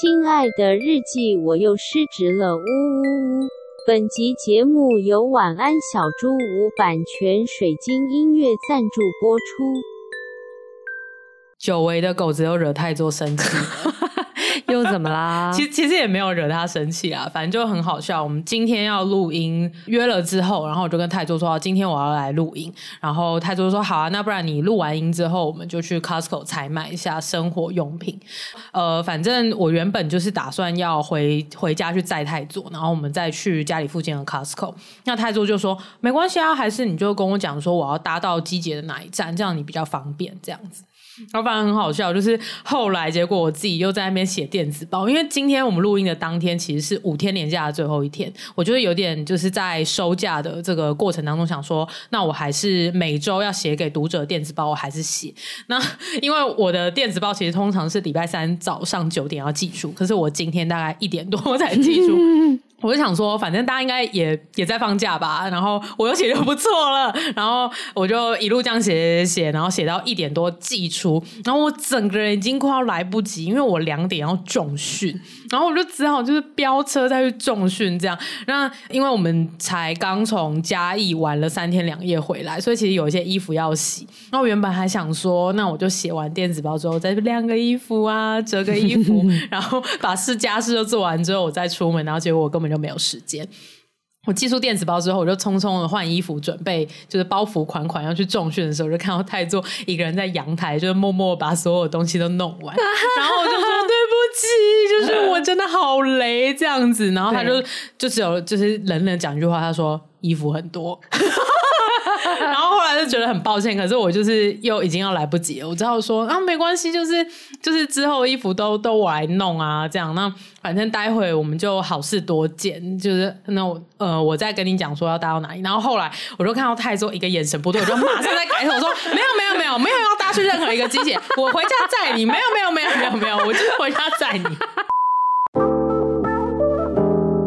亲爱的日记，我又失职了，呜呜呜！本集节目由晚安小猪屋版权水晶音乐赞助播出。久违的狗子又惹太多生气。怎么啦？其实其实也没有惹他生气啊，反正就很好笑。我们今天要录音，约了之后，然后我就跟泰州说，今天我要来录音。然后泰州说好啊，那不然你录完音之后，我们就去 Costco 采买一下生活用品。呃，反正我原本就是打算要回回家去载泰州，然后我们再去家里附近的 Costco。那泰州就说没关系啊，还是你就跟我讲说我要搭到机捷的哪一站，这样你比较方便这样子。然后反正很好笑，就是后来结果我自己又在那边写电子报，因为今天我们录音的当天其实是五天连假的最后一天，我觉得有点就是在收假的这个过程当中想说，那我还是每周要写给读者电子报，我还是写。那因为我的电子报其实通常是礼拜三早上九点要寄出，可是我今天大概一点多才寄出。我就想说，反正大家应该也也在放假吧，然后我又写就不错了，然后我就一路这样写写写，然后写到一点多寄出，然后我整个人已经快要来不及，因为我两点要重训，然后我就只好就是飙车再去重训这样。那因为我们才刚从嘉义玩了三天两夜回来，所以其实有一些衣服要洗。那我原本还想说，那我就写完电子包之后再晾个衣服啊，折个衣服，然后把事家事都做完之后我再出门，然后结果我根本就没有时间。我寄出电子包之后，我就匆匆的换衣服，准备就是包袱款款要去重训的时候，就看到泰座一个人在阳台，就是默默把所有东西都弄完，然后我就说对不起，就是我真的好雷这样子。然后他就就只有就是冷冷讲一句话，他说衣服很多。然后后来就觉得很抱歉，可是我就是又已经要来不及了，我只好说啊没关系，就是就是之后衣服都都我来弄啊，这样那反正待会我们就好事多见，就是那我呃我再跟你讲说要搭到哪里。然后后来我就看到泰州一个眼神不对，我就马上在改口说没有没有没有没有要搭去任何一个机捷，我回家载你，没有没有没有没有没有，我就是回家载你。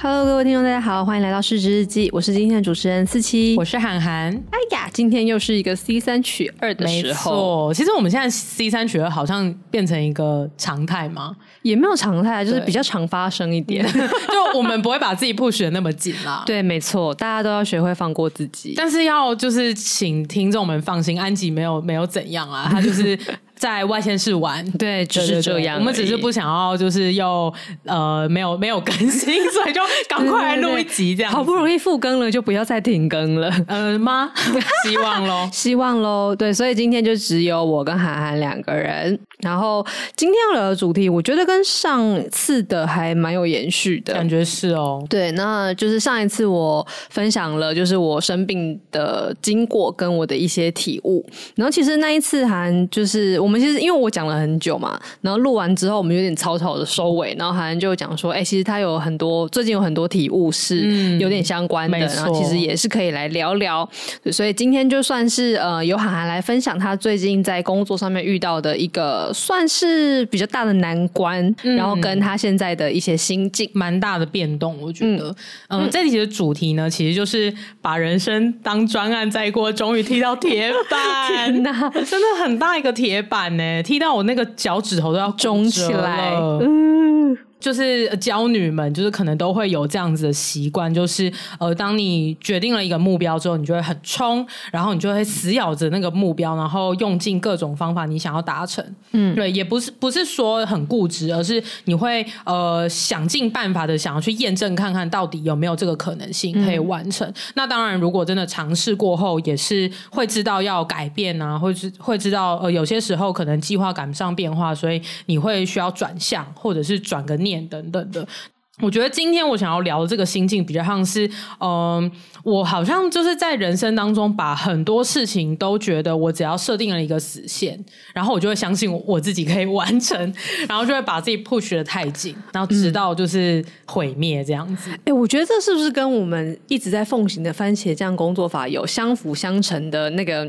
Hello，各位听众，大家好，欢迎来到市值日记。我是今天的主持人四七，我是涵涵。哎呀，今天又是一个 C 三取二的时候。没错，其实我们现在 C 三取二好像变成一个常态吗？也没有常态，就是比较常发生一点。就我们不会把自己 push 的那么紧啦。对，没错，大家都要学会放过自己。但是要就是请听众们放心，安吉没有没有怎样啊，他就是。在外县市玩，对，就是这样。我们只是不想要，就是又呃没有没有更新，所以就赶快来录一集这样。好不容易复更了，就不要再停更了，呃吗？希望喽，希望喽。对，所以今天就只有我跟涵涵两个人。然后今天要聊的主题，我觉得跟上次的还蛮有延续的感觉是哦。对，那就是上一次我分享了，就是我生病的经过跟我的一些体悟。然后其实那一次还就是我们其实因为我讲了很久嘛，然后录完之后我们有点草草的收尾，然后涵就讲说，哎、欸，其实他有很多最近有很多体悟是有点相关的，嗯、然后其实也是可以来聊聊。所以今天就算是呃由涵涵来分享他最近在工作上面遇到的一个。算是比较大的难关，嗯、然后跟他现在的一些心境。蛮大的变动，我觉得，嗯，嗯这题的主题呢，其实就是把人生当专案在过，终于踢到铁板，天哪，真的很大一个铁板呢，踢到我那个脚趾头都要肿起来，嗯。就是娇女们，就是可能都会有这样子的习惯，就是呃，当你决定了一个目标之后，你就会很冲，然后你就会死咬着那个目标，然后用尽各种方法，你想要达成。嗯，对，也不是不是说很固执，而是你会呃想尽办法的想要去验证看看到底有没有这个可能性可以完成。嗯、那当然，如果真的尝试过后，也是会知道要改变啊，或是会知道呃有些时候可能计划赶不上变化，所以你会需要转向，或者是转个念。等等的，我觉得今天我想要聊的这个心境比较像是，嗯、呃，我好像就是在人生当中把很多事情都觉得我只要设定了一个死线，然后我就会相信我自己可以完成，然后就会把自己 push 的太紧，然后直到就是毁灭这样子。哎、嗯欸，我觉得这是不是跟我们一直在奉行的番茄酱工作法有相辅相成的那个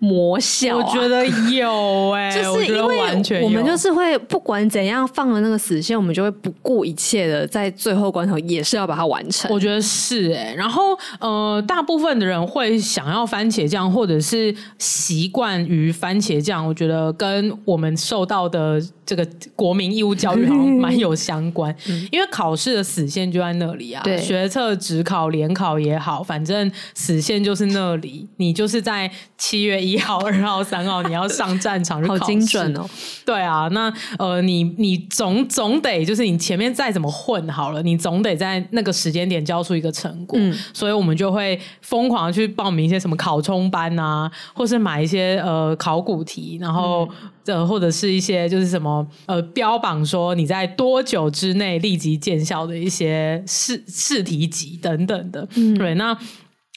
魔效、啊？我觉得有哎、欸，就是因为我们就是会不管怎样放了那个死线，我们就会不顾一切的在。最后关头也是要把它完成，我觉得是哎、欸。然后呃，大部分的人会想要番茄酱，或者是习惯于番茄酱。我觉得跟我们受到的这个国民义务教育好像蛮有相关，嗯、因为考试的死线就在那里啊。对，学测、指考、联考也好，反正死线就是那里。你就是在七月一号、二号、三号，你要上战场去考 精准哦。对啊，那呃，你你总总得就是你前面再怎么混好。好了，你总得在那个时间点交出一个成果，嗯、所以我们就会疯狂的去报名一些什么考冲班啊，或是买一些呃考古题，然后、嗯、呃或者是一些就是什么呃标榜说你在多久之内立即见效的一些试试题集等等的，嗯、对那。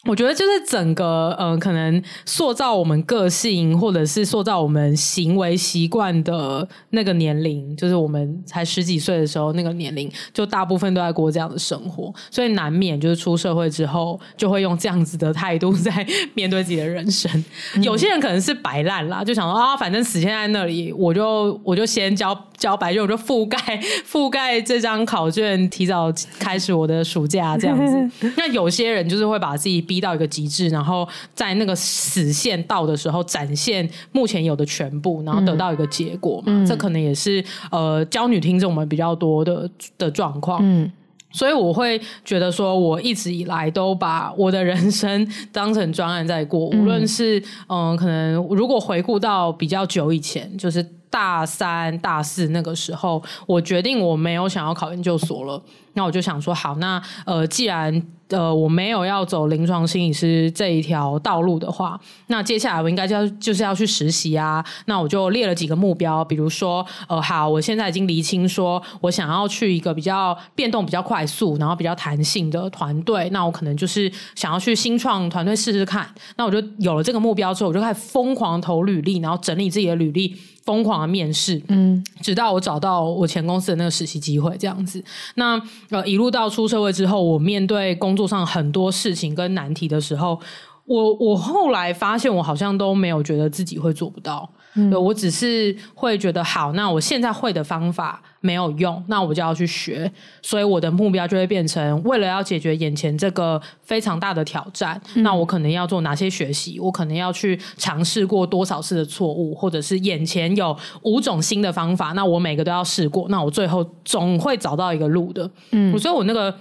我觉得就是整个呃，可能塑造我们个性，或者是塑造我们行为习惯的那个年龄，就是我们才十几岁的时候那个年龄，就大部分都在过这样的生活，所以难免就是出社会之后，就会用这样子的态度在面对自己的人生。嗯、有些人可能是摆烂啦，就想说啊，反正死现在那里，我就我就先交交白卷，我就覆盖 覆盖这张考卷，提早开始我的暑假这样子。那有些人就是会把自己逼到一个极致，然后在那个死线到的时候，展现目前有的全部，然后得到一个结果嘛。嗯、这可能也是呃，教女听众们比较多的的状况。嗯，所以我会觉得说，我一直以来都把我的人生当成专案在过，无论是嗯、呃，可能如果回顾到比较久以前，就是大三、大四那个时候，我决定我没有想要考研究所了。那我就想说，好，那呃，既然呃我没有要走临床心理师这一条道路的话，那接下来我应该就要就是要去实习啊。那我就列了几个目标，比如说，呃，好，我现在已经厘清说我想要去一个比较变动比较快速，然后比较弹性的团队。那我可能就是想要去新创团队试试看。那我就有了这个目标之后，我就开始疯狂投履历，然后整理自己的履历。疯狂的面试，嗯，直到我找到我前公司的那个实习机会，这样子。那呃，一路到出社会之后，我面对工作上很多事情跟难题的时候，我我后来发现，我好像都没有觉得自己会做不到。嗯，我只是会觉得好，那我现在会的方法没有用，那我就要去学，所以我的目标就会变成为了要解决眼前这个非常大的挑战，嗯，那我可能要做哪些学习？我可能要去尝试过多少次的错误，或者是眼前有五种新的方法，那我每个都要试过，那我最后总会找到一个路的。嗯，所以我那个。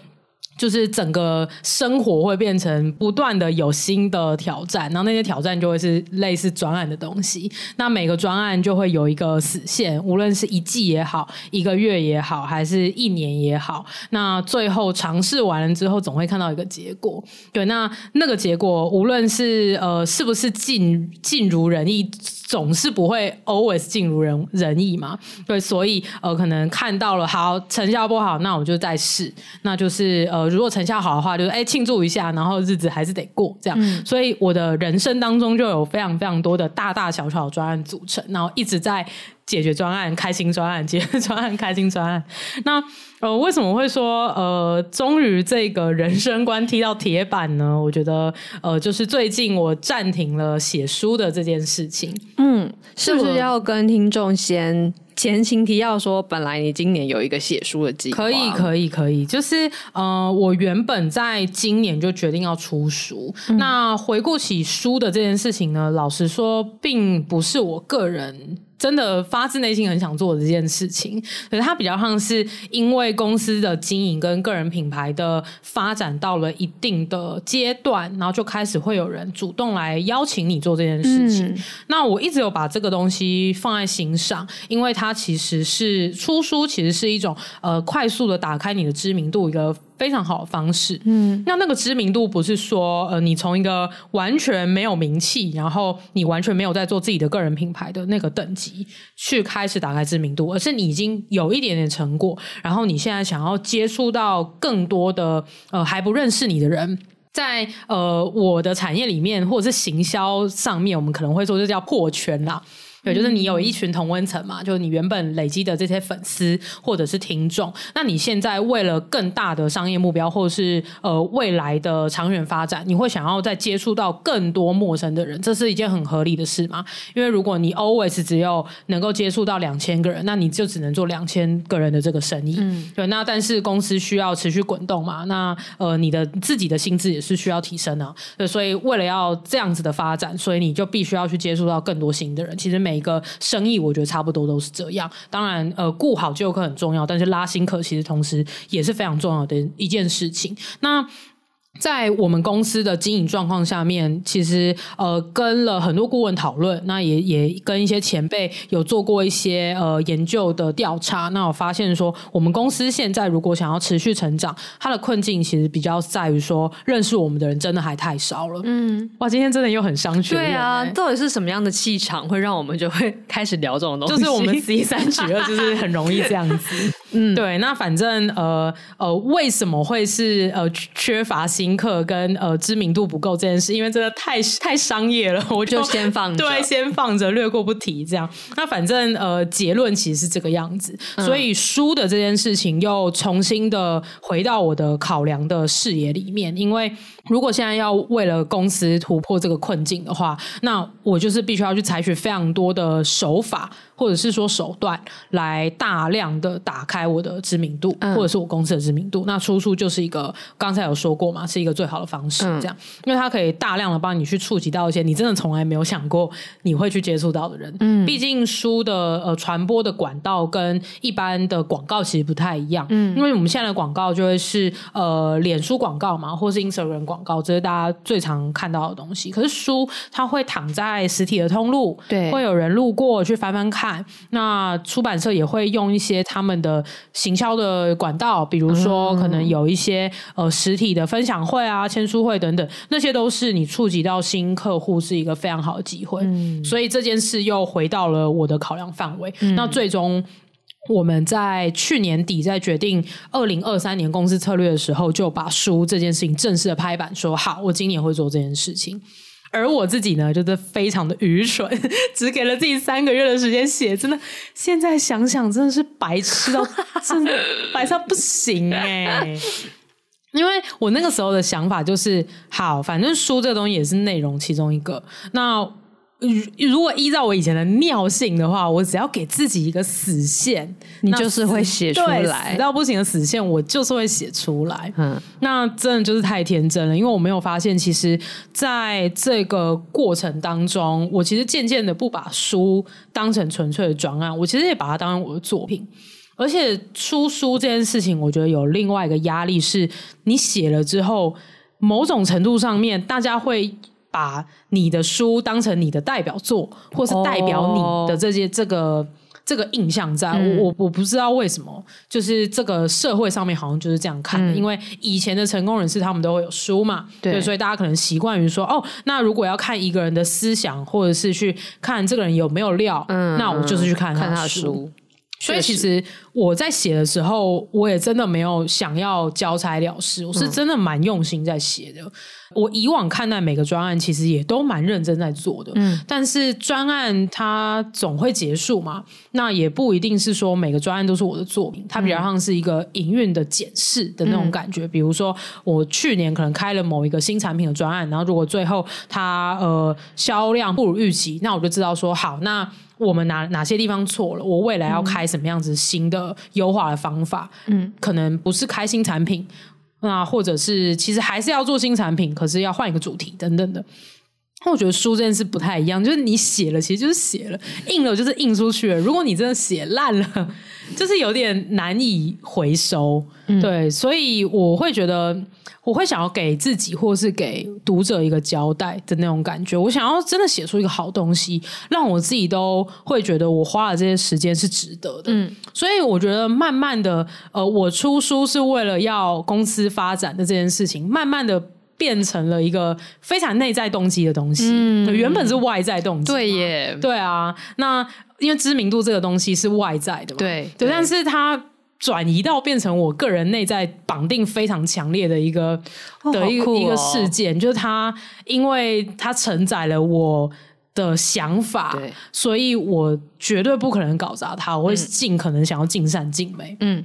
就是整个生活会变成不断的有新的挑战，然后那些挑战就会是类似专案的东西。那每个专案就会有一个死线，无论是一季也好，一个月也好，还是一年也好。那最后尝试完了之后，总会看到一个结果。对，那那个结果无论是呃是不是尽尽如人意。总是不会 always 尽如人人意嘛，对，所以呃，可能看到了好成效不好，那我就再试，那就是呃，如果成效好的话，就是哎庆祝一下，然后日子还是得过这样。嗯、所以我的人生当中就有非常非常多的大大小小的专案组成，然后一直在。解决专案，开心专案，解决专案，开心专案。那呃，为什么会说呃，终于这个人生观踢到铁板呢？我觉得呃，就是最近我暂停了写书的这件事情。嗯，是不是要跟听众先前情提要说，本来你今年有一个写书的计划？可以，可以，可以。就是呃，我原本在今年就决定要出书。嗯、那回顾起书的这件事情呢，老实说，并不是我个人。真的发自内心很想做的这件事情，可是它比较像是因为公司的经营跟个人品牌的发展到了一定的阶段，然后就开始会有人主动来邀请你做这件事情。嗯、那我一直有把这个东西放在心上，因为它其实是出书，其实是一种呃快速的打开你的知名度一个。非常好的方式。嗯，那那个知名度不是说呃，你从一个完全没有名气，然后你完全没有在做自己的个人品牌的那个等级去开始打开知名度，而是你已经有一点点成果，然后你现在想要接触到更多的呃还不认识你的人。在呃我的产业里面，或者是行销上面，我们可能会说这叫破圈啦。对，就是你有一群同温层嘛，就是你原本累积的这些粉丝或者是听众，那你现在为了更大的商业目标，或者是呃未来的长远发展，你会想要再接触到更多陌生的人，这是一件很合理的事吗？因为如果你 always 只有能够接触到两千个人，那你就只能做两千个人的这个生意。嗯，对。那但是公司需要持续滚动嘛？那呃你的自己的薪资也是需要提升啊。对，所以为了要这样子的发展，所以你就必须要去接触到更多新的人。其实每每个生意，我觉得差不多都是这样。当然，呃，顾好旧客很重要，但是拉新客其实同时也是非常重要的一件事情。那在我们公司的经营状况下面，其实呃跟了很多顾问讨论，那也也跟一些前辈有做过一些呃研究的调查。那我发现说，我们公司现在如果想要持续成长，它的困境其实比较在于说，认识我们的人真的还太少了。嗯，哇，今天真的又很商学院。对啊，到底是什么样的气场会让我们就会开始聊这种东西？就是我们 C 三取二，就是很容易这样子。嗯，对。那反正呃呃，为什么会是呃缺乏新？客跟呃知名度不够这件事，因为真的太太商业了，我就，就先放着，对，先放着，略过不提。这样，那反正呃结论其实是这个样子，嗯、所以书的这件事情又重新的回到我的考量的视野里面。因为如果现在要为了公司突破这个困境的话，那我就是必须要去采取非常多的手法。或者是说手段来大量的打开我的知名度，嗯、或者是我公司的知名度，那输出就是一个刚才有说过嘛，是一个最好的方式，这样，嗯、因为它可以大量的帮你去触及到一些你真的从来没有想过你会去接触到的人。嗯，毕竟书的呃传播的管道跟一般的广告其实不太一样。嗯，因为我们现在的广告就会是呃脸书广告嘛，或是 Instagram 广告，这是大家最常看到的东西。可是书它会躺在实体的通路，对，会有人路过去翻翻看。那出版社也会用一些他们的行销的管道，比如说可能有一些呃实体的分享会啊、签书会等等，那些都是你触及到新客户是一个非常好的机会。嗯，所以这件事又回到了我的考量范围。嗯，那最终我们在去年底在决定二零二三年公司策略的时候，就把书这件事情正式的拍板说好，我今年会做这件事情。而我自己呢，就是非常的愚蠢，只给了自己三个月的时间写，真的，现在想想真的是白痴到，真的白痴到不行哎、因为我那个时候的想法就是，好，反正书这个东西也是内容其中一个，那。如果依照我以前的尿性的话，我只要给自己一个死线，你就是会写出来。死到不行的死线，我就是会写出来。嗯，那真的就是太天真了，因为我没有发现，其实在这个过程当中，我其实渐渐的不把书当成纯粹的专案，我其实也把它当成我的作品。而且出书这件事情，我觉得有另外一个压力是，你写了之后，某种程度上面，大家会。把你的书当成你的代表作，或是代表你的这些这个这个印象在，我我不知道为什么，就是这个社会上面好像就是这样看的。嗯、因为以前的成功人士他们都会有书嘛，对，对，所以大家可能习惯于说，哦，那如果要看一个人的思想，或者是去看这个人有没有料，嗯，那我就是去看他的书。看他的书。所以其实我在写的时候，我也真的没有想要交差了事，我是真的蛮用心在写的。嗯我以往看待每个专案，其实也都蛮认真在做的。嗯，但是专案它总会结束嘛，那也不一定是说每个专案都是我的作品，它比较像是一个营运的检视的那种感觉。嗯、比如说，我去年可能开了某一个新产品的专案，然后如果最后它呃销量不如预期，那我就知道说好，那我们哪哪些地方错了，我未来要开什么样子新的优化的方法。嗯，可能不是开新产品。那或者是其实还是要做新产品，可是要换一个主题等等的。我觉得书这件事不太一样，就是你写了，其实就是写了，印了就是印出去了。如果你真的写烂了，就是有点难以回收。嗯、对，所以我会觉得，我会想要给自己或是给读者一个交代的那种感觉。我想要真的写出一个好东西，让我自己都会觉得我花了这些时间是值得的。嗯，所以我觉得慢慢的，呃，我出书是为了要公司发展的这件事情，慢慢的。变成了一个非常内在动机的东西，嗯，原本是外在动机，对耶，对啊。那因为知名度这个东西是外在的嘛，对对，但是它转移到变成我个人内在绑定非常强烈的一个、哦、的一个、哦、一个事件，就是它，因为它承载了我的想法，所以我绝对不可能搞砸它，我会尽可能想要尽善尽美，嗯。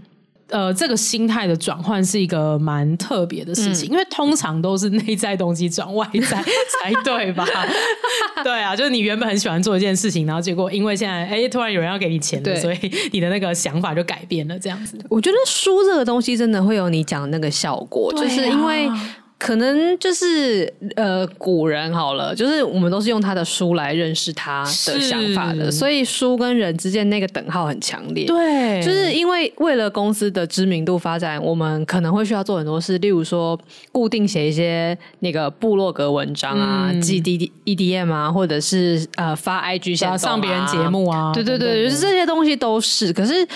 呃，这个心态的转换是一个蛮特别的事情，嗯、因为通常都是内在东西转外在才对吧？对啊，就是你原本很喜欢做一件事情，然后结果因为现在哎，突然有人要给你钱了，所以你的那个想法就改变了，这样子。我觉得书这个东西真的会有你讲的那个效果，啊、就是因为。可能就是呃，古人好了，就是我们都是用他的书来认识他的想法的，所以书跟人之间那个等号很强烈。对，就是因为为了公司的知名度发展，我们可能会需要做很多事，例如说固定写一些那个部落格文章啊，寄 D EDM 啊，或者是呃发 IG 上别人节目啊，对对对，就是这些东西都是，可是。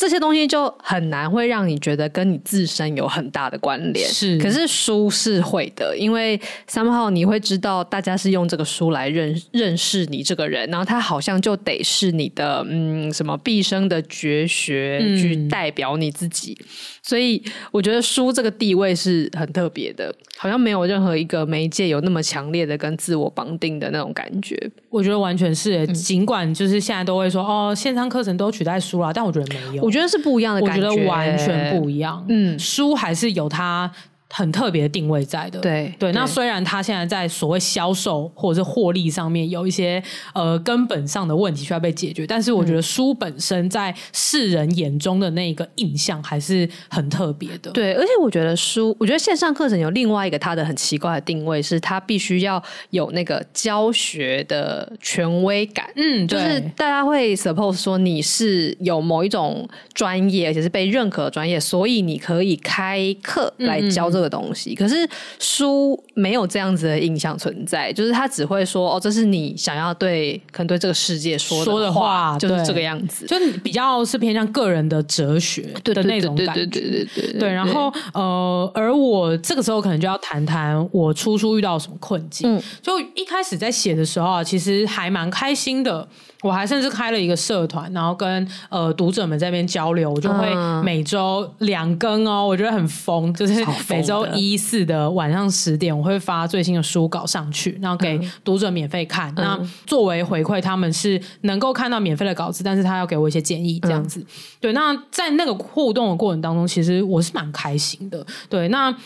这些东西就很难会让你觉得跟你自身有很大的关联，是。可是书是会的，因为 somehow 你会知道大家是用这个书来认认识你这个人，然后他好像就得是你的嗯什么毕生的绝学去代表你自己。嗯所以我觉得书这个地位是很特别的，好像没有任何一个媒介有那么强烈的跟自我绑定的那种感觉。我觉得完全是，尽管就是现在都会说哦，线上课程都取代书了，但我觉得没有，我觉得是不一样的感觉，我觉得完全不一样。嗯，书还是有它。很特别的定位在的，对对。那虽然他现在在所谓销售或者是获利上面有一些呃根本上的问题需要被解决，但是我觉得书本身在世人眼中的那个印象还是很特别的。对，而且我觉得书，我觉得线上课程有另外一个它的很奇怪的定位，是它必须要有那个教学的权威感。嗯，就是大家会 suppose 说你是有某一种专业，而且是被认可的专业，所以你可以开课来教这个。这个东西，可是书没有这样子的印象存在，就是他只会说哦，这是你想要对可能对这个世界说的话，说的话就是这个样子，就比较是偏向个人的哲学的那种感觉，对对对对对，对，对，对，对。然后呃，而我这个时候可能就要谈谈我出书遇到什么困境。嗯，就一开始在写的时候啊，其实还蛮开心的。我还甚至开了一个社团，然后跟呃读者们在那边交流，我就会每周两更哦，我觉得很疯，就是每周一四的晚上十点，我会发最新的书稿上去，然后给读者免费看。嗯、那作为回馈，他们是能够看到免费的稿子，但是他要给我一些建议，这样子。嗯、对，那在那个互动的过程当中，其实我是蛮开心的。对，那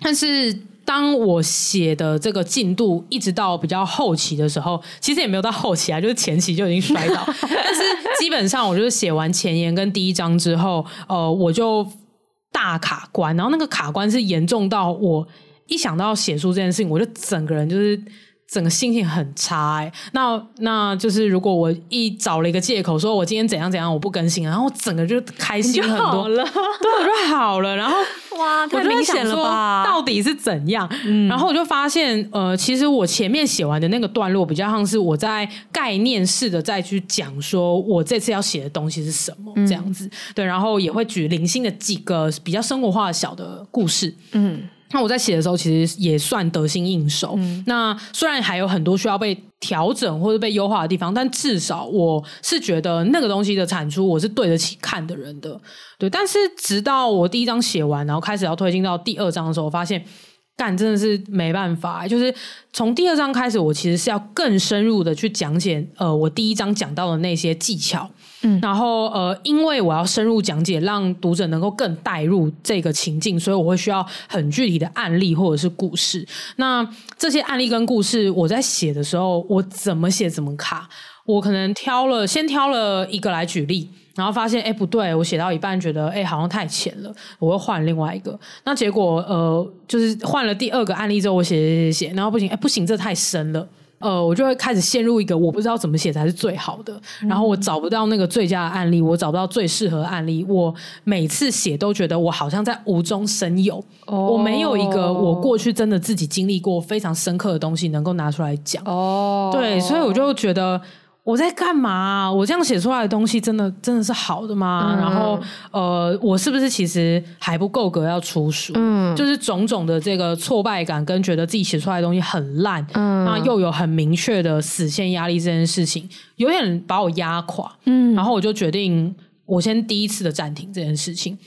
但是。当我写的这个进度一直到比较后期的时候，其实也没有到后期啊，就是前期就已经摔倒。但是基本上，我就是写完前言跟第一章之后，呃，我就大卡关，然后那个卡关是严重到我一想到写书这件事情，我就整个人就是。整个心情很差哎、欸，那那就是如果我一找了一个借口说我今天怎样怎样我不更新，然后我整个就开心很多。了，对，我就好了，然后 哇，太明显了吧？到底是怎样？嗯、然后我就发现，呃，其实我前面写完的那个段落比较像是我在概念式的再去讲说我这次要写的东西是什么、嗯、这样子，对，然后也会举零星的几个比较生活化的小的故事，嗯。那我在写的时候，其实也算得心应手。嗯、那虽然还有很多需要被调整或者被优化的地方，但至少我是觉得那个东西的产出，我是对得起看的人的。对，但是直到我第一章写完，然后开始要推进到第二章的时候，我发现。干真的是没办法，就是从第二章开始，我其实是要更深入的去讲解，呃，我第一章讲到的那些技巧，然后呃，因为我要深入讲解，让读者能够更带入这个情境，所以我会需要很具体的案例或者是故事。那这些案例跟故事，我在写的时候，我怎么写怎么卡，我可能挑了，先挑了一个来举例。然后发现，哎，不对，我写到一半觉得，哎，好像太浅了，我会换另外一个。那结果，呃，就是换了第二个案例之后，我写写写写，然后不行，哎，不行，这太深了。呃，我就会开始陷入一个我不知道怎么写才是最好的，然后我找不到那个最佳的案例，我找不到最适合的案例，我每次写都觉得我好像在无中生有，哦、我没有一个我过去真的自己经历过非常深刻的东西能够拿出来讲。哦，对，所以我就觉得。我在干嘛啊？我这样写出来的东西真的真的是好的吗？嗯、然后呃，我是不是其实还不够格要出书？嗯，就是种种的这个挫败感跟觉得自己写出来的东西很烂，嗯，那又有很明确的死线压力这件事情，有点把我压垮。嗯，然后我就决定，我先第一次的暂停这件事情。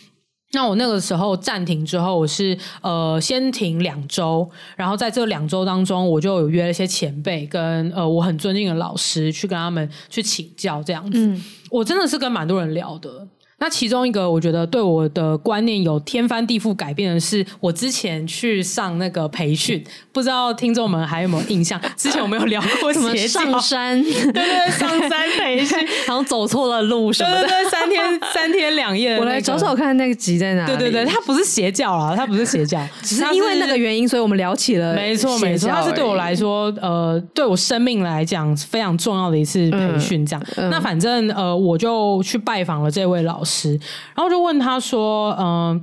那我那个时候暂停之后，我是呃先停两周，然后在这两周当中，我就有约了一些前辈跟呃我很尊敬的老师去跟他们去请教，这样子，嗯、我真的是跟蛮多人聊的。那其中一个我觉得对我的观念有天翻地覆改变的是，我之前去上那个培训，不知道听众们还有没有印象？之前我们有聊过什么上山，对对，上山培训，然后走错了路什么的，对对对，三天三天两夜，那个。我来找找看那个集在哪里。对对对，他不是邪教啊，他不是邪教，只是因为那个原因，所以我们聊起了。没错没错，他是对我来说，呃，对我生命来讲非常重要的一次培训。这样，嗯嗯、那反正呃，我就去拜访了这位老师，师然后。就问他说：“嗯、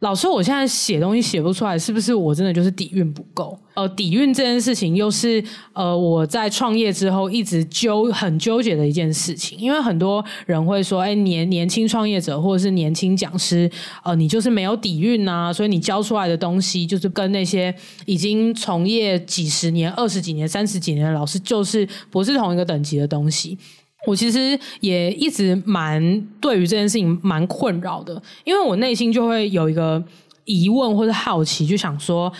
老师，我现在写东西写不出来，是不是我真的就是底蕴不够？呃，底蕴这件事情又是呃我在创业之后一直纠很纠结的一件事情。因为很多人会说，哎，年年轻创业者或者是年轻讲师，呃，你就是没有底蕴啊，所以你教出来的东西就是跟那些已经从业几十年、二十几年、三十几年的老师，就是不是同一个等级的东西。”我其实也一直蛮对于这件事情蛮困扰的，因为我内心就会有一个疑问或者好奇，就想说。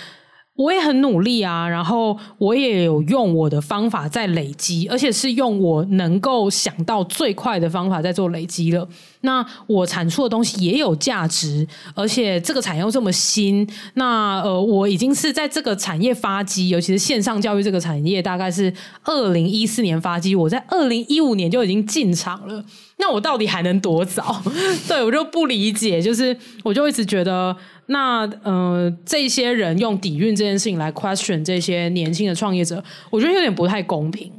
我也很努力啊，然后我也有用我的方法在累积，而且是用我能够想到最快的方法在做累积了。那我产出的东西也有价值，而且这个产业又这么新，那呃，我已经是在这个产业发迹，尤其是线上教育这个产业，大概是二零一四年发迹，我在二零一五年就已经进场了。那我到底还能多早？对，我就不理解，就是我就一直觉得。那呃，这些人用底蕴这件事情来 question 这些年轻的创业者，我觉得有点不太公平。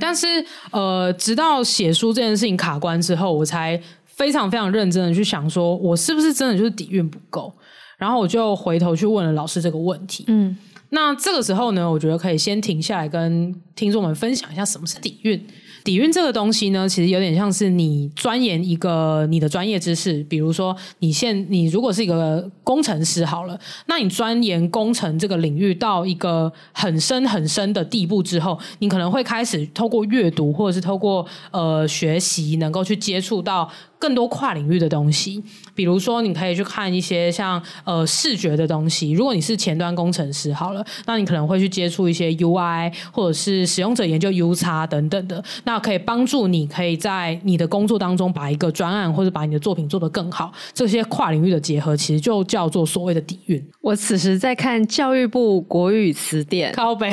但是呃，直到写书这件事情卡关之后，我才非常非常认真的去想，说我是不是真的就是底蕴不够？然后我就回头去问了老师这个问题。嗯，那这个时候呢，我觉得可以先停下来跟听众们分享一下什么是底蕴。底蕴这个东西呢，其实有点像是你钻研一个你的专业知识，比如说你现你如果是一个工程师好了，那你钻研工程这个领域到一个很深很深的地步之后，你可能会开始透过阅读或者是透过呃学习，能够去接触到。更多跨领域的东西，比如说你可以去看一些像呃视觉的东西。如果你是前端工程师，好了，那你可能会去接触一些 UI 或者是使用者研究 UX 等等的，那可以帮助你可以在你的工作当中把一个专案或者把你的作品做得更好。这些跨领域的结合，其实就叫做所谓的底蕴。我此时在看教育部国语词典，靠北。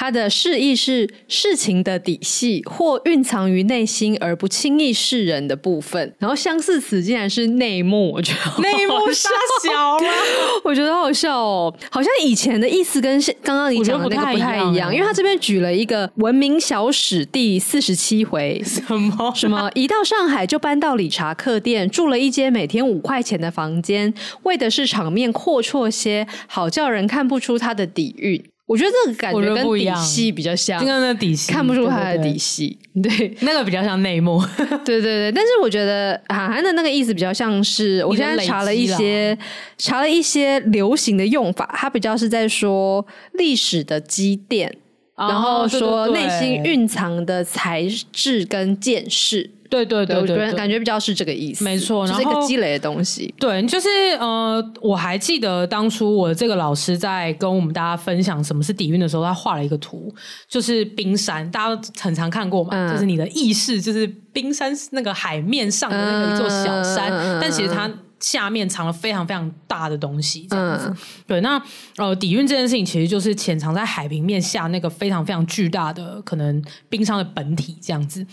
它的释义是事情的底细或蕴藏于内心而不轻易示人的部分，然后相似词竟然是内幕，我觉得内幕杀小吗，我觉得好好笑哦，好像以前的意思跟刚刚你讲的那个不太一样，一样。因为他这边举了一个《文明小史》第四十七回，什么？什么？一到上海就搬到理查客店，住了一间每天五块钱的房间，为的是场面阔绰些，好叫人看不出他的底蕴。我觉得这个感觉跟底细比较像，那底细看不出他的底细，对，对，那个比较像内幕，对对对。但是我觉得韩寒的那个意思比较像是，我现在查了一些查了一些流行的用法，它比较是在说历史的积淀，哦、然后说内心蕴藏的才智跟见识。对对对，对，对，对，我觉得感觉比较是这个意思，没错，然后是一个积累的东西。对，就是呃，我还记得当初我这个老师在跟我们大家分享什么是底蕴的时候，他画了一个图，就是冰山，大家都很常看过嘛，嗯、就是你的意识就是冰山那个海面上的那个一座小山，嗯、但其实它下面藏了非常非常大的东西，这样子。嗯、对，那呃，底蕴这件事情其实就是潜藏在海平面下那个非常非常巨大的可能冰山的本体这样子。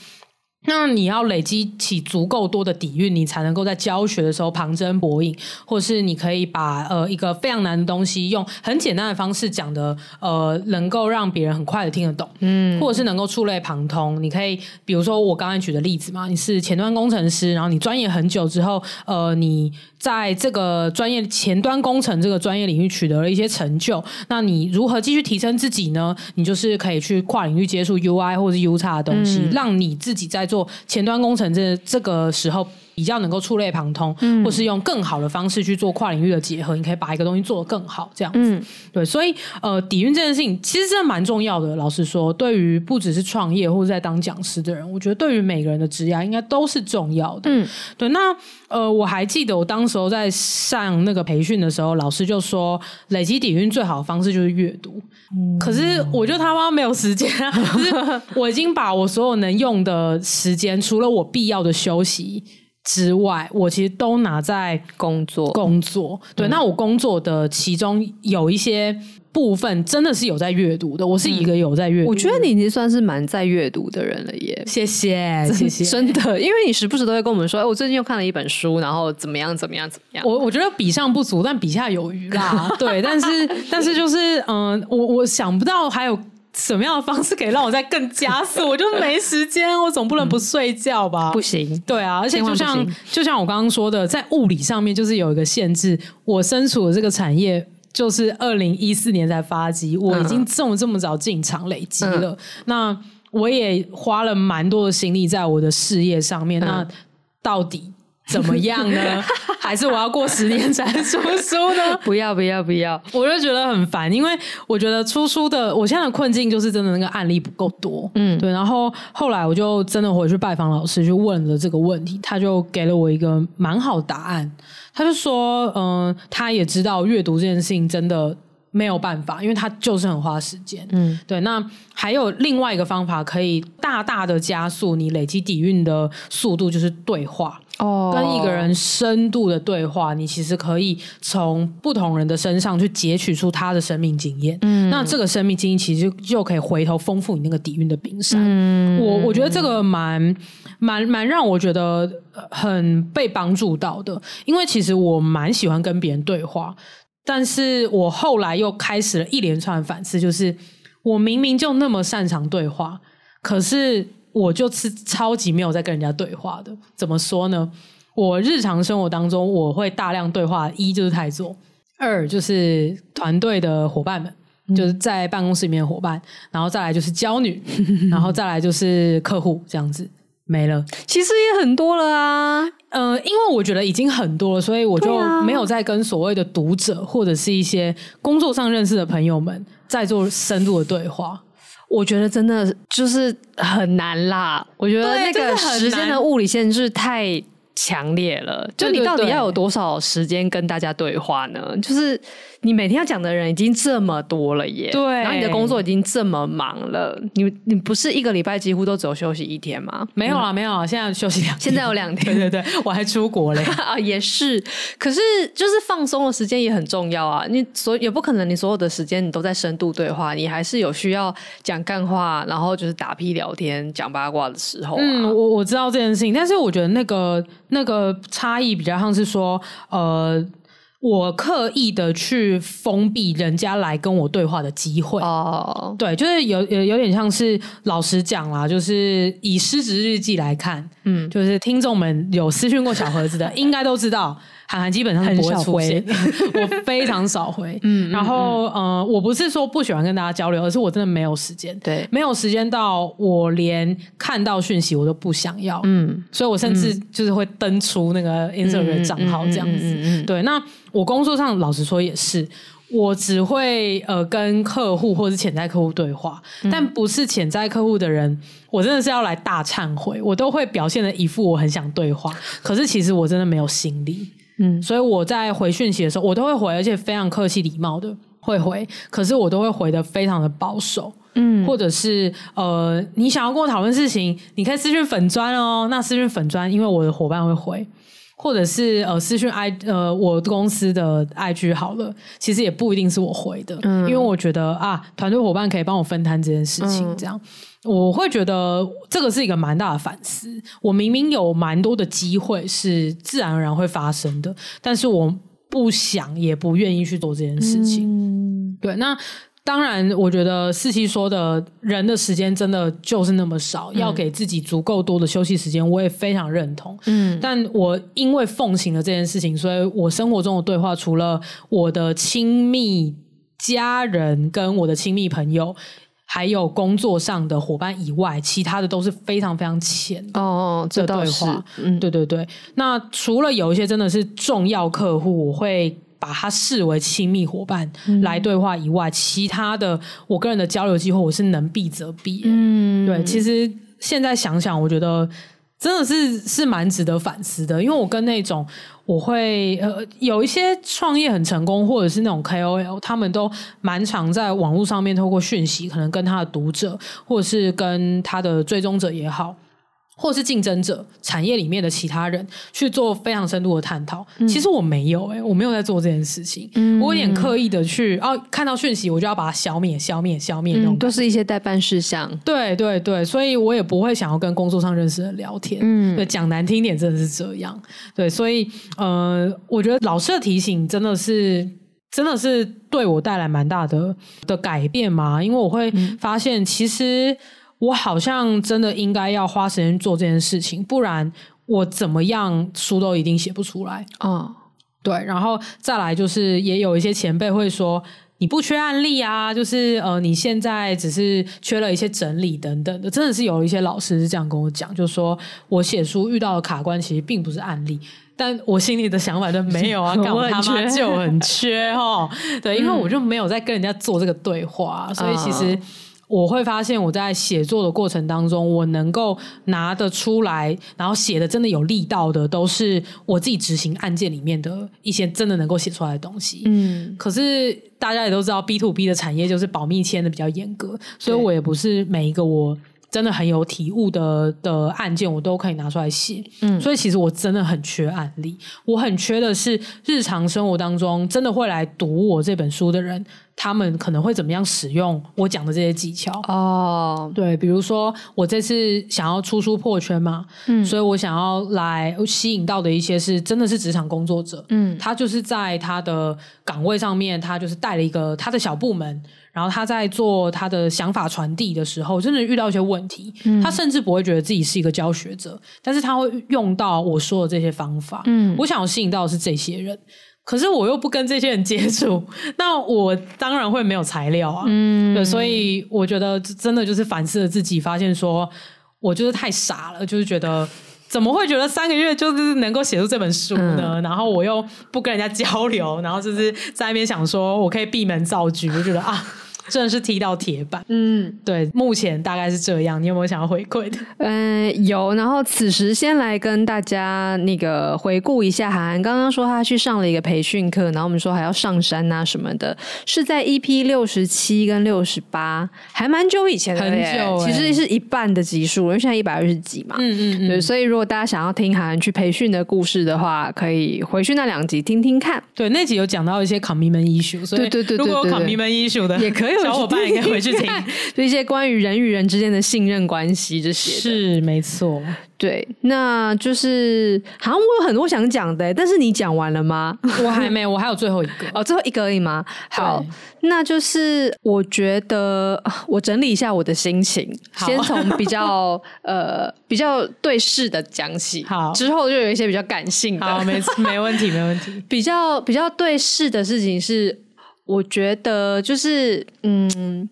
那你要累积起足够多的底蕴，你才能够在教学的时候旁征博引，或是你可以把呃一个非常难的东西用很简单的方式讲的呃，能够让别人很快的听得懂，嗯，或者是能够触类旁通。你可以比如说我刚才举的例子嘛，你是前端工程师，然后你专业很久之后，呃，你在这个专业前端工程这个专业领域取得了一些成就，那你如何继续提升自己呢？你就是可以去跨领域接触 UI 或者是 UX 的东西，嗯，让你自己在做。前端工程这这个时候比较能够触类旁通，嗯，或是用更好的方式去做跨领域的结合，你可以把一个东西做得更好，这样子，嗯，对，所以呃，底蕴这件事情其实真的蛮重要的。老实说，对于不只是创业或者在当讲师的人，我觉得对于每个人的职业应该都是重要的。嗯，对。那呃，我还记得我当时候在上那个培训的时候，老师就说，累积底蕴最好的方式就是阅读。嗯，可是我就他妈没有时间啊！就是我已经把我所有能用的时间，除了我必要的休息。之外，我其实都拿在工作。工作，对，嗯、那我工作的其中有一些部分真的是有在阅读的。我是一个有在阅读、嗯，我觉得你已经算是蛮在阅读的人了耶。谢谢，谢谢，真的，因为你时不时都会跟我们说，哎，我最近又看了一本书，然后怎么样，怎么样，怎么样。我我觉得比上不足，但比下有余啦。对，但是但是就是，嗯、呃，我我想不到还有。什么样的方式可以让我再更加速？我就没时间，我总不能不睡觉吧？嗯、不行，对啊，而且就像就像我刚刚说的，在物理上面就是有一个限制。我身处的这个产业就是二零一四年才发迹，我已经这么这么早进场累积了、嗯。那我也花了蛮多的心力在我的事业上面。嗯、那到底？怎么样呢？还是我要过十年才出书呢？不要不要不要！我就觉得很烦，因为我觉得出书的，我现在的困境就是真的那个案例不够多。嗯，对。然后后来我就真的回去拜访老师，去问了这个问题，他就给了我一个蛮好的答案。他就说，嗯、呃，他也知道阅读这件事情真的没有办法，因为他就是很花时间。嗯，对。那还有另外一个方法，可以大大的加速你累积底蕴的速度，就是对话。哦，跟一个人深度的对话，你其实可以从不同人的身上去截取出他的生命经验。嗯，那这个生命经验其实就就可以回头丰富你那个底蕴的冰山。嗯，我我觉得这个蛮蛮蛮让我觉得很被帮助到的，因为其实我蛮喜欢跟别人对话，但是我后来又开始了一连串反思，就是我明明就那么擅长对话，可是。我就是超级没有在跟人家对话的，怎么说呢？我日常生活当中我会大量对话，一就是太座，二就是团队的伙伴们，嗯，就是在办公室里面的伙伴，然后再来就是娇女，然后再来就是客户，这样子没了。其实也很多了啊，呃，因为我觉得已经很多了，所以我就没有再跟所谓的读者或者是一些工作上认识的朋友们再做深度的对话。我觉得真的就是很难啦。我觉得那个时间的物理限制太强烈了。就你到底要有多少时间跟大家对话呢？就是。你每天要讲的人已经这么多了耶，对，然后你的工作已经这么忙了，你你不是一个礼拜几乎都只有休息一天吗？没有啊，没有啊，现在休息两天，现在有两天，对对对，我还出国嘞 啊，也是，可是就是放松的时间也很重要啊，你所也不可能你所有的时间你都在深度对话，你还是有需要讲干话，然后就是打屁聊天、讲八卦的时候啊。嗯，我我知道这件事情，但是我觉得那个那个差异比较像是说，呃。我刻意的去封闭人家来跟我对话的机会哦，oh. 对，就是有有有点像是老实讲啦，就是以失职日记来看，嗯，就是听众们有私讯过小盒子的，应该都知道。函函基本上不会出现，我非常少回。嗯，然后嗯、呃，我不是说不喜欢跟大家交流，而是我真的没有时间。对，没有时间到我连看到讯息我都不想要。嗯，所以我甚至就是会登出那个 Instagram 账号这样子。对，那我工作上老实说也是，我只会呃跟客户或是潜在客户对话，嗯、但不是潜在客户的人，我真的是要来大忏悔，我都会表现的一副我很想对话，可是其实我真的没有心力。嗯，所以我在回讯息的时候，我都会回，而且非常客气礼貌的会回。可是我都会回的非常的保守，嗯，或者是呃，你想要跟我讨论事情，你可以私讯粉砖哦。那私讯粉砖，因为我的伙伴会回，或者是呃私讯 I 呃我公司的 IG 好了，其实也不一定是我回的，嗯、因为我觉得啊团队伙伴可以帮我分摊这件事情，这样、嗯、我会觉得这个是一个蛮大的反思。我明明有蛮多的机会是自然而然会发生的，但是我不想也不愿意去做这件事情。嗯、对，那。当然，我觉得四七说的人的时间真的就是那么少，嗯、要给自己足够多的休息时间，我也非常认同。嗯，但我因为奉行了这件事情，所以我生活中的对话，除了我的亲密家人跟我的亲密朋友，还有工作上的伙伴以外，其他的都是非常非常浅的哦，这对话。嗯，对对对。那除了有一些真的是重要客户，我会。把他视为亲密伙伴来对话以外，嗯、其他的我个人的交流机会，我是能避则避。嗯，对，其实现在想想，我觉得真的是是蛮值得反思的，因为我跟那种我会呃有一些创业很成功，或者是那种 KOL，他们都蛮常在网络上面透过讯息，可能跟他的读者或者是跟他的追踪者也好。或是竞争者、产业里面的其他人去做非常深度的探讨，嗯、其实我没有诶、欸，我没有在做这件事情。嗯、我有点刻意的去哦，看到讯息我就要把它消灭、消灭、消灭那种、嗯，都是一些代办事项。对对对，所以我也不会想要跟工作上认识的人聊天。嗯，对，讲难听点真的是这样。对，所以呃，我觉得老师的提醒真的是真的是对我带来蛮大的的改变嘛，因为我会发现其实。我好像真的应该要花时间做这件事情，不然我怎么样书都一定写不出来。嗯，对，然后再来就是也有一些前辈会说，你不缺案例啊，就是呃你现在只是缺了一些整理等等的，真的是有一些老师是这样跟我讲，就说我写书遇到的卡关其实并不是案例，但我心里的想法就没有啊，干我他妈就很缺哦，对，因为我就没有在跟人家做这个对话，所以其实。我会发现我在写作的过程当中，我能够拿得出来，然后写的真的有力道的，都是我自己执行案件里面的一些真的能够写出来的东西。嗯，可是大家也都知道，B to B 的产业就是保密签的比较严格，所以我也不是每一个我真的很有体悟的的案件，我都可以拿出来写。嗯，所以其实我真的很缺案例，我很缺的是日常生活当中真的会来读我这本书的人。他们可能会怎么样使用我讲的这些技巧？哦，oh. 对，比如说我这次想要出书破圈嘛，嗯，所以我想要来吸引到的一些是真的是职场工作者，嗯，他就是在他的岗位上面，他就是带了一个他的小部门，然后他在做他的想法传递的时候，真的遇到一些问题，嗯，他甚至不会觉得自己是一个教学者，但是他会用到我说的这些方法，嗯，我想要吸引到的是这些人。可是我又不跟这些人接触，那我当然会没有材料啊。嗯，对，所以我觉得真的就是反思了自己，发现说我就是太傻了，就是觉得怎么会觉得三个月就是能够写出这本书呢？嗯、然后我又不跟人家交流，然后就是在那边想说我可以闭门造句，我觉得啊。真的是踢到铁板，嗯，对，目前大概是这样。你有没有想要回馈的？嗯、呃，有。然后此时先来跟大家那个回顾一下，韩寒刚刚说他去上了一个培训课，然后我们说还要上山啊什么的，是在 EP 六十七跟六十八，还蛮久以前的，很久、欸，其实是一半的集数，因为现在一百二十几嘛，嗯嗯嗯，对。所以如果大家想要听韩寒去培训的故事的话，可以回去那两集听听看。对，那集有讲到一些 commitment issue，所以对对对，如果有 commitment issue 的也可以。小伙伴应该回去听，就一些关于人与人之间的信任关系这些。是没错，对，那就是好像我有很多想讲的，但是你讲完了吗？我还没有，我还有最后一个 哦，最后一个而已吗？好，那就是我觉得 我整理一下我的心情，先从比较呃比较对事的讲起，好，之后就有一些比较感性的，好，没没问题，没问题。比较比较对事的事情是。我觉得就是，嗯，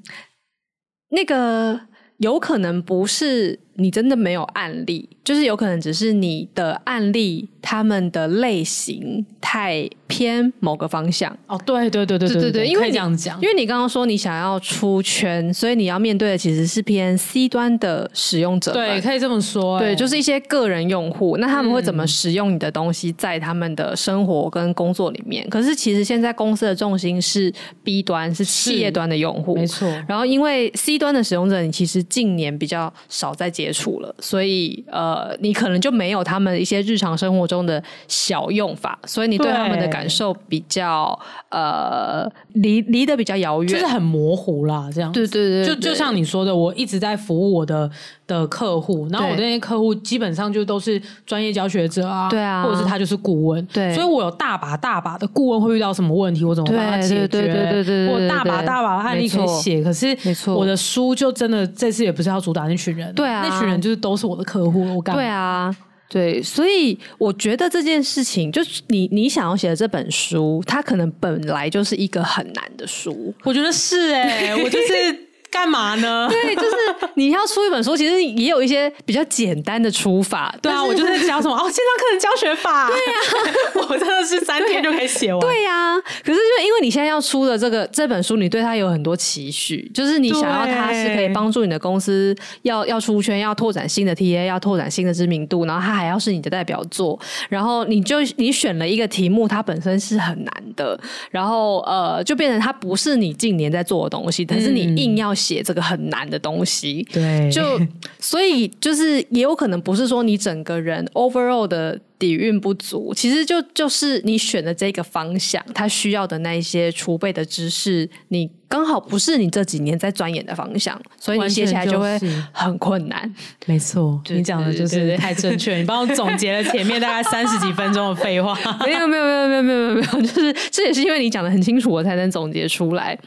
那个有可能不是你真的没有案例，就是有可能只是你的案例，他们的类型太偏某个方向。哦，对对对对对对对，因为这样讲，因为你刚刚说你想要出圈，所以你要面对的其实是偏 C 端的使用者，对，可以这么说，对，就是一些个人用户，那他们会怎么使用你的东西，在他们的生活跟工作里面？可是其实现在公司的重心是 B 端，是企业端的用户，没错。然后因为 C 端的使用者，你其实近年比较少在接接触了，所以呃，你可能就没有他们一些日常生活中的小用法，所以你对他们的感受比较呃离离得比较遥远，就是很模糊啦。这样，对对对，就就像你说的，我一直在服务我的的客户，然后我的那些客户基本上就都是专业教学者啊，对啊，或者是他就是顾问，对，所以我有大把大把的顾问会遇到什么问题，我怎么帮他解决？对对对对对，我大把大把的案例可以写，可是没错，我的书就真的这次也不是要主打那群人，对啊，那群人就是都是我的客户，我干嘛？对啊，对，所以我觉得这件事情，就是你你想要写的这本书，它可能本来就是一个很难的书，我觉得是哎、欸，我就是。干嘛呢？对，就是你要出一本书，其实也有一些比较简单的出法。对啊，我就是教什么 哦，线上课程教学法。对呀，我真的是三天就可以写完。对呀，可是就因为你现在要出的这个这本书，你对它有很多期许，就是你想要它是可以帮助你的公司要要出圈，要拓展新的 TA，要拓展新的知名度，然后它还要是你的代表作。然后你就你选了一个题目，它本身是很难的，然后呃，就变成它不是你近年在做的东西，但是你硬要。写这个很难的东西，对，就所以就是也有可能不是说你整个人 overall 的底蕴不足，其实就就是你选的这个方向，它需要的那一些储备的知识，你刚好不是你这几年在钻研的方向，所以你写起来就会很困难。没错，你讲的就是太正确，你帮我总结了前面大概 三十几分钟的废话。没有，没有，没有，没有，没有，没有，就是这也是因为你讲的很清楚，我才能总结出来。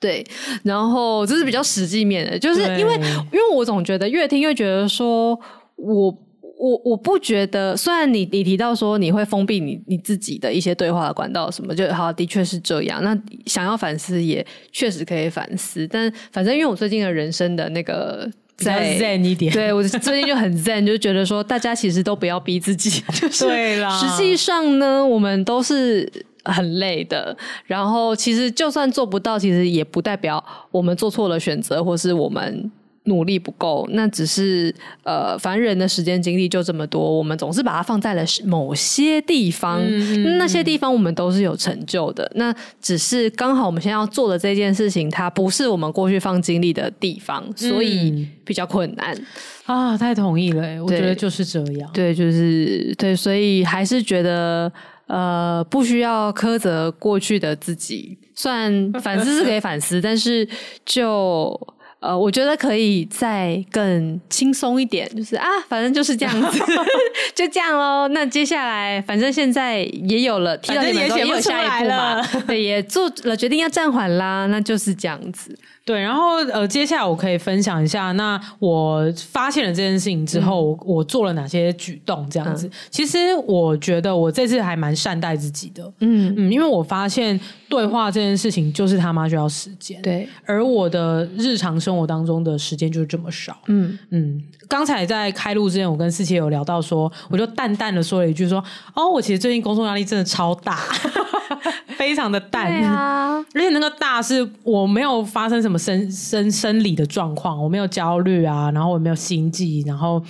对，然后这是比较实际面的，就是因为因为我总觉得越听越觉得说，我我我不觉得，虽然你你提到说你会封闭你你自己的一些对话的管道什么，就好的确是这样。那想要反思也确实可以反思，但反正因为我最近的人生的那个在 zen 一点，对我最近就很 zen，就觉得说大家其实都不要逼自己，就是对啦。实际上呢，我们都是。很累的，然后其实就算做不到，其实也不代表我们做错了选择，或是我们努力不够。那只是呃，凡人的时间精力就这么多，我们总是把它放在了某些地方，嗯、那些地方我们都是有成就的。那只是刚好我们现在要做的这件事情，它不是我们过去放精力的地方，所以比较困难、嗯、啊。太同意了，我觉得就是这样。对，就是对，所以还是觉得。呃，不需要苛责过去的自己，虽然反思是可以反思，但是就呃，我觉得可以再更轻松一点，就是啊，反正就是这样子，就这样喽。那接下来，反正现在也有了，提到你们也有下一步嘛，对，也做了决定要暂缓啦，那就是这样子。对，然后呃，接下来我可以分享一下，那我发现了这件事情之后，嗯、我做了哪些举动？这样子，嗯、其实我觉得我这次还蛮善待自己的，嗯嗯，因为我发现对话这件事情就是他妈需要时间，对，而我的日常生活当中的时间就是这么少，嗯嗯。刚才在开录之前，我跟思琪有聊到说，我就淡淡的说了一句说，哦，我其实最近工作压力真的超大。非常的淡，对啊，而且那个大是我没有发生什么生生生理的状况，我没有焦虑啊，然后我没有心悸，然后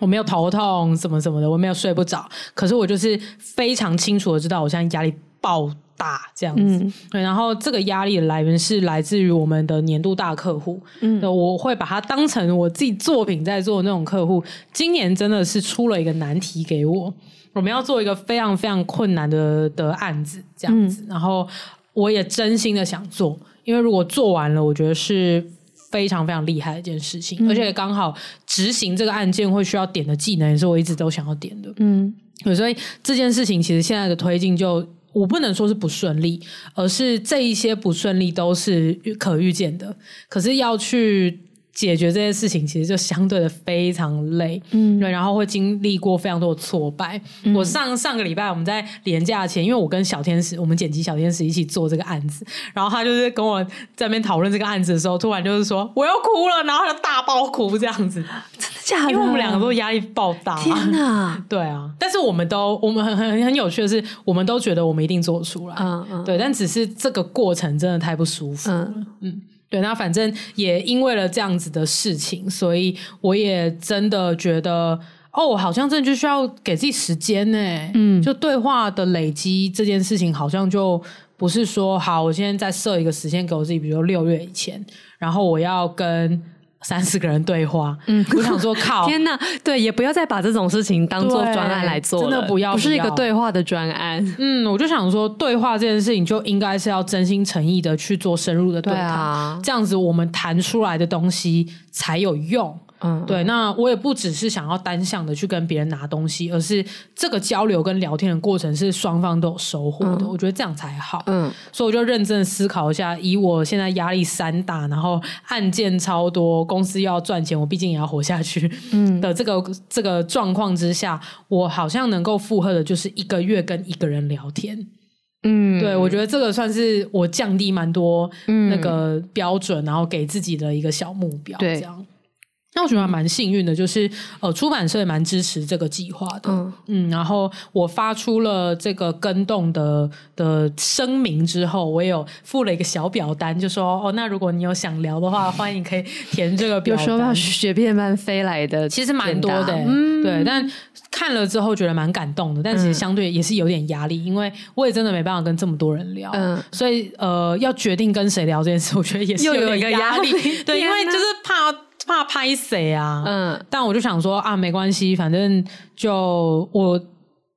我没有头痛什么什么的，我没有睡不着，可是我就是非常清楚的知道我现在压力爆大这样子，嗯、对，然后这个压力的来源是来自于我们的年度大客户，嗯，我会把它当成我自己作品在做的那种客户，今年真的是出了一个难题给我。我们要做一个非常非常困难的的案子，这样子，嗯、然后我也真心的想做，因为如果做完了，我觉得是非常非常厉害的一件事情，嗯、而且刚好执行这个案件会需要点的技能，也是我一直都想要点的，嗯，所以这件事情其实现在的推进就，我不能说是不顺利，而是这一些不顺利都是可预见的，可是要去。解决这些事情其实就相对的非常累，嗯，对，然后会经历过非常多的挫败。嗯、我上上个礼拜我们在连假前，因为我跟小天使，我们剪辑小天使一起做这个案子，然后他就是跟我在那边讨论这个案子的时候，突然就是说我要哭了，然后他就大爆哭这样子，真的假的？因为我们两个都压力爆大，天哪！对啊，但是我们都我们很很很有趣的是，我们都觉得我们一定做得出来，嗯嗯，对，但只是这个过程真的太不舒服了，嗯。嗯对，那反正也因为了这样子的事情，所以我也真的觉得，哦，好像真的就需要给自己时间呢。嗯，就对话的累积这件事情，好像就不是说，好，我现在再设一个时间给我自己，比如说六月以前，然后我要跟三四个人对话，嗯，我想说靠，天哪，对，也不要再把这种事情当做专案来做，真的不要，不是一个对话的专案。嗯，我就想说，对话这件事情就应该是要真心诚意的去做深入的对谈，对啊，这样子我们谈出来的东西才有用。嗯，对，那我也不只是想要单向的去跟别人拿东西，而是这个交流跟聊天的过程是双方都有收获的，嗯、我觉得这样才好。嗯，所以我就认真思考一下，以我现在压力山大，然后案件超多，公司要赚钱，我毕竟也要活下去，嗯的这个、嗯、这个状况之下，我好像能够负荷的就是一个月跟一个人聊天。嗯，对，我觉得这个算是我降低蛮多那个标准，嗯、然后给自己的一个小目标，对这样。那我觉得还蛮幸运的，就是呃，出版社也蛮支持这个计划的，嗯，嗯，然后我发出了这个跟动的的声明之后，我有附了一个小表单，就说哦，那如果你有想聊的话，欢迎可以填这个表单。有时候雪片般飞来的，其实蛮多的，嗯，对，但看了之后觉得蛮感动的，但其实相对也是有点压力，因为我也真的没办法跟这么多人聊，嗯，所以呃，要决定跟谁聊这件事，我觉得也是有点压力，对，因为就是怕。怕拍谁啊？嗯，但我就想说啊，没关系，反正就我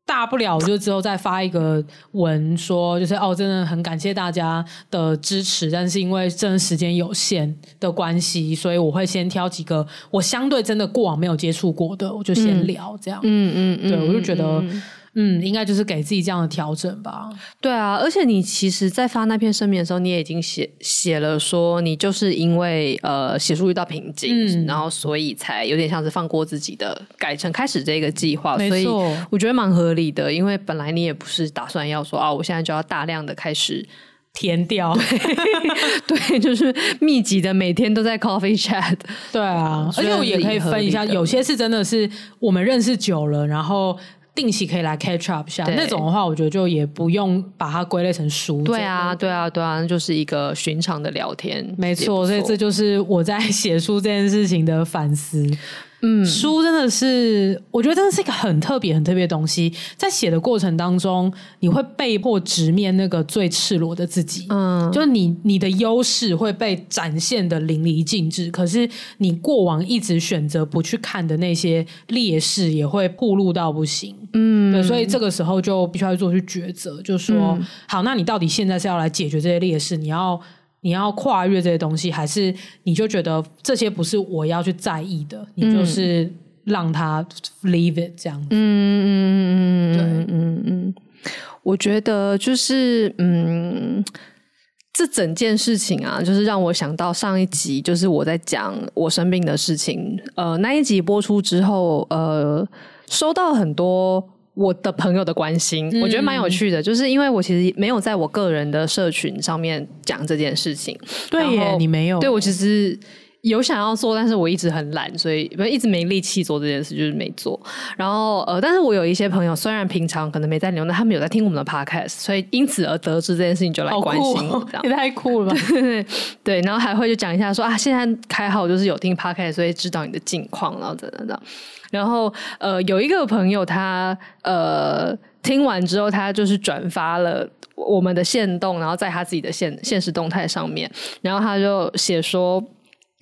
大不了，我就之后再发一个文说，就是哦，真的很感谢大家的支持，但是因为真的时间有限的关系，所以我会先挑几个我相对真的过往没有接触过的，我就先聊这样。嗯嗯嗯，对，我就觉得。嗯嗯，应该就是给自己这样的调整吧。对啊，而且你其实，在发那篇声明的时候，你也已经写写了说，你就是因为呃写书遇到瓶颈，嗯、然后所以才有点像是放过自己的，改成开始这个计划。所以我觉得蛮合理的，因为本来你也不是打算要说啊，我现在就要大量的开始 填掉，对，对，就是密集的每天都在 coffee chat。对啊，而且我也可以分一下，有些是真的是我们认识久了，然后。定期可以来 catch up 一下，那种的话，我觉得就也不用把它归类成书。对啊，对啊，对啊，就是一个寻常的聊天。没错，所以这就是我在写书这件事情的反思。嗯，书真的是，我觉得真的是一个很特别、很特别的东西。在写的过程当中，你会被迫直面那个最赤裸的自己。嗯，就是你你的优势会被展现的淋漓尽致，可是你过往一直选择不去看的那些劣势，也会暴露到不行。嗯，对，所以这个时候就必须要做出抉择，就是说，嗯、好，那你到底现在是要来解决这些劣势？你要。你要跨越这些东西，还是你就觉得这些不是我要去在意的？嗯、你就是让他 leave it 这样子。嗯嗯嗯嗯，对，嗯嗯，我觉得就是嗯，这整件事情啊，就是让我想到上一集，就是我在讲我生病的事情。呃，那一集播出之后，呃，收到很多。我的朋友的关心，我觉得蛮有趣的，嗯、就是因为我其实没有在我个人的社群上面讲这件事情。对耶，你没有？对，我其实有想要做，但是我一直很懒，所以不一直没力气做这件事，就是没做。然后呃，但是我有一些朋友，虽然平常可能没在留，但他们有在听我们的 podcast，所以因此而得知这件事情就来关心我，这样 也太酷了吧？对，然后还会就讲一下说啊，现在开号就是有听 podcast，所以知道你的近况，然后等等等。然后，呃，有一个朋友他，呃听完之后，他就是转发了我们的线动，然后在他自己的现现实动态上面，然后他就写说。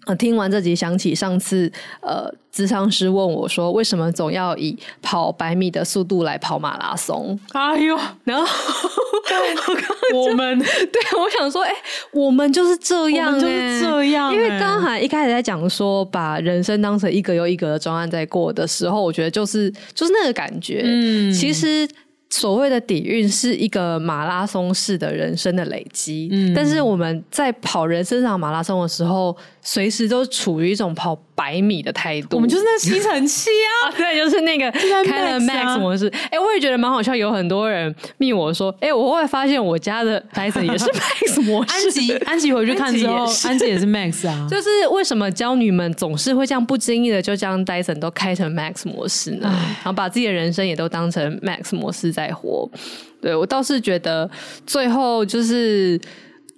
呃，听完这集，想起上次，呃，咨商师问我说，为什么总要以跑百米的速度来跑马拉松？哎呦，然后 对我们对我想说，哎、欸，我们就是这样、欸，就是这样、欸，因为刚才一开始在讲说，把人生当成一个又一个的专案在过的时候，我觉得就是就是那个感觉，嗯，其实。所谓的底蕴是一个马拉松式的人生的累积，嗯，但是我们在跑人生上马拉松的时候，随时都处于一种跑百米的态度。我们就是那吸尘器 啊，对，就是那个开了 Max 模式。哎、欸，我也觉得蛮好笑，有很多人密我说，哎、欸，我会发现我家的 Dyson 也是 Max 模式。安吉，安吉回去看之后，安吉也，也是 Max 啊。就是为什么娇女们总是会这样不经意的就将 Dyson 都开成 Max 模式呢？然后把自己的人生也都当成 Max 模式在活。对，我倒是觉得最后就是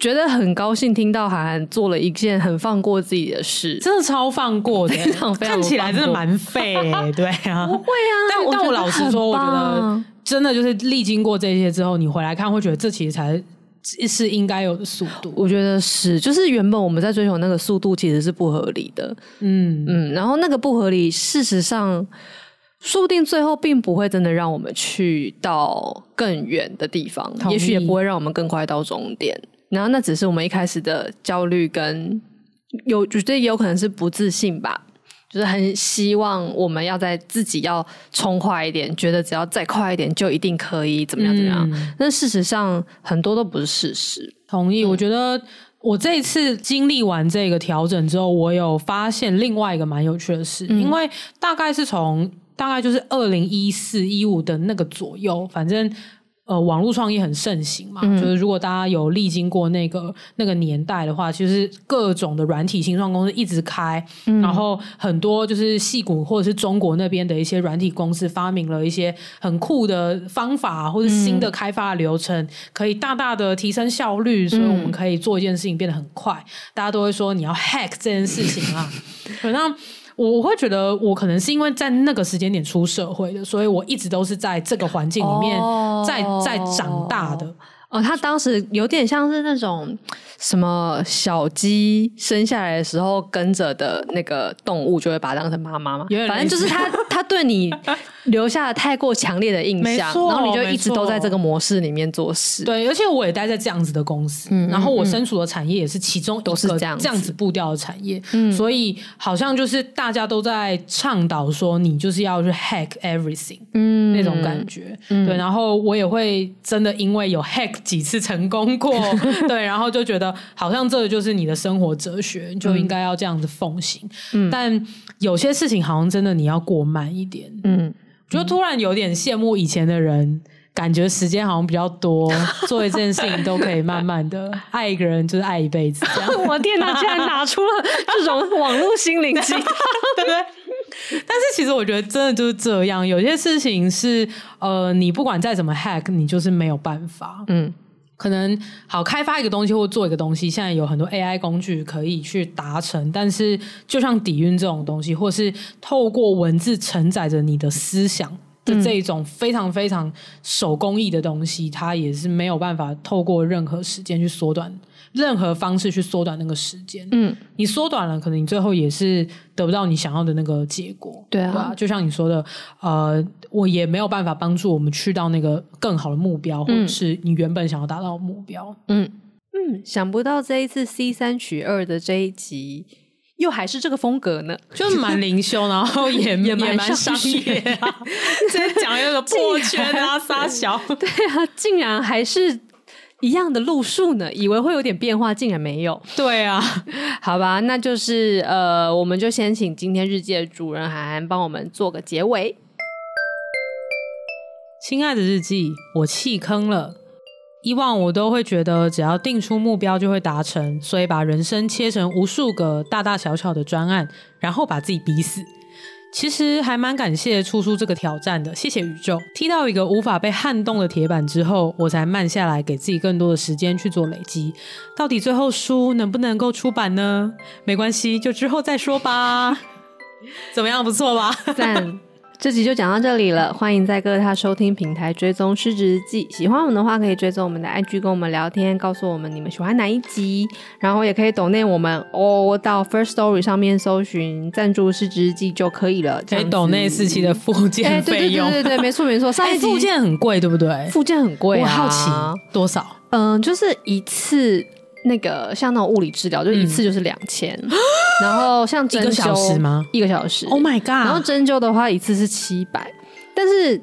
觉得很高兴，听到韩寒做了一件很放过自己的事，真的超放过的，非常非常看起来真的蛮废，对啊，不会啊。但但我老实说，我觉得真的就是历经过这些之后，你回来看会觉得这其实才是应该有的速度。我觉得是，就是原本我们在追求那个速度其实是不合理的，嗯。嗯，然后那个不合理，事实上说不定最后并不会真的让我们去到更远的地方，也许也不会让我们更快到终点。然后那只是我们一开始的焦虑跟有，觉得也有可能是不自信吧。就是很希望我们要在自己要冲快一点，觉得只要再快一点就一定可以怎么样怎么样。嗯、但事实上很多都不是事实。同意，嗯、我觉得我这一次经历完这个调整之后，我有发现另外一个蛮有趣的事，嗯、因为大概是从大概就是二零一四一五的那个左右，反正。呃，网络创业很盛行嘛，嗯、就是如果大家有历经过那个那个年代的话，其实各种的软体新创公司一直开，嗯、然后很多就是戏骨或者是中国那边的一些软体公司发明了一些很酷的方法或者新的开发的流程，嗯、可以大大的提升效率，所以我们可以做一件事情变得很快。嗯、大家都会说你要 hack 这件事情啊，反正。我会觉得，我可能是因为在那个时间点出社会的，所以我一直都是在这个环境里面在在长大的。哦，他当时有点像是那种什么小鸡生下来的时候跟着的那个动物，就会把它当成妈妈嘛。反正就是他，他对你留下了太过强烈的印象，然后你就一直都在这个模式里面做事。对，而且我也待在这样子的公司，嗯、然后我身处的产业也是其中都是这样这样子步调的产业，嗯、所以好像就是大家都在倡导说你就是要去 hack everything，嗯，那种感觉。嗯、对，然后我也会真的因为有 hack。几次成功过，对，然后就觉得好像这就是你的生活哲学，你就应该要这样子奉行。嗯，但有些事情好像真的你要过慢一点。嗯，就突然有点羡慕以前的人，感觉时间好像比较多，做一件事情都可以慢慢的爱一个人，就是爱一辈子。我天哪，竟然拿出了这种网络心灵鸡汤，对不对？但是其实我觉得真的就是这样，有些事情是呃，你不管再怎么 hack，你就是没有办法。嗯，可能好开发一个东西或做一个东西，现在有很多 AI 工具可以去达成。但是就像底蕴这种东西，或是透过文字承载着你的思想的这种非常非常手工艺的东西，它也是没有办法透过任何时间去缩短。任何方式去缩短那个时间，嗯，你缩短了，可能你最后也是得不到你想要的那个结果，对啊，对啊，就像你说的，呃，我也没有办法帮助我们去到那个更好的目标，嗯，或者是你原本想要达到的目标，嗯。嗯，想不到这一次 C 三取二的这一集，又还是这个风格呢，就是蛮灵修，然后也 也蛮商业啊，直接 讲一个破圈啊，撒小，对啊，竟然还是。一样的路数呢，以为会有点变化，竟然没有。对啊，好吧，那就是呃，我们就先请今天日记的主人函函帮我们做个结尾。亲爱的日记，我弃坑了。以往我都会觉得只要定出目标就会达成，所以把人生切成无数个大大小小的专案，然后把自己逼死。其实还蛮感谢出书这个挑战的，谢谢宇宙。踢到一个无法被撼动的铁板之后，我才慢下来，给自己更多的时间去做累积。到底最后书能不能够出版呢？没关系，就之后再说吧。怎么样，不错吧？赞。这集就讲到这里了，欢迎在各大收听平台追踪《失职日记》。喜欢我们的话，可以追踪我们的 IG，跟我们聊天，告诉我们你们喜欢哪一集。然后也可以 donate 我们哦，到 First Story 上面搜寻赞助《失职日记》就可以了。可以 donate 四期的附件费用。对对对对对，没错没错。上一集附件很贵，对不对？附件很贵啊。我好奇多少？嗯，就是一次。那个像那种物理治疗，就一次就是两千，嗯、然后像针灸，一个小时吗？一个小时。Oh my god！然后针灸的话，一次是七百。但是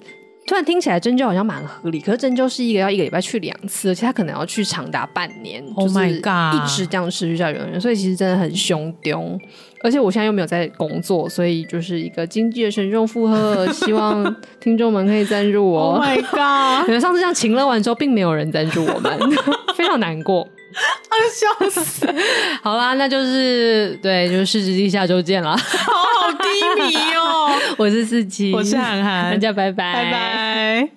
突然听起来针灸好像蛮合理，可是针灸是一个要一个礼拜去两次，而且他可能要去长达半年。Oh my god！一直这样持续下去，所以其实真的很凶丢。而且我现在又没有在工作，所以就是一个经济的沉重负荷。希望听众们可以赞助我。Oh my god！可能上次这样情勒完之后，并没有人赞助我们，非常难过。啊，笑死！好啦，那就是对，就是失职日记下周见了。好好低迷哦，我是四七，我是涵涵，大家拜拜，拜拜。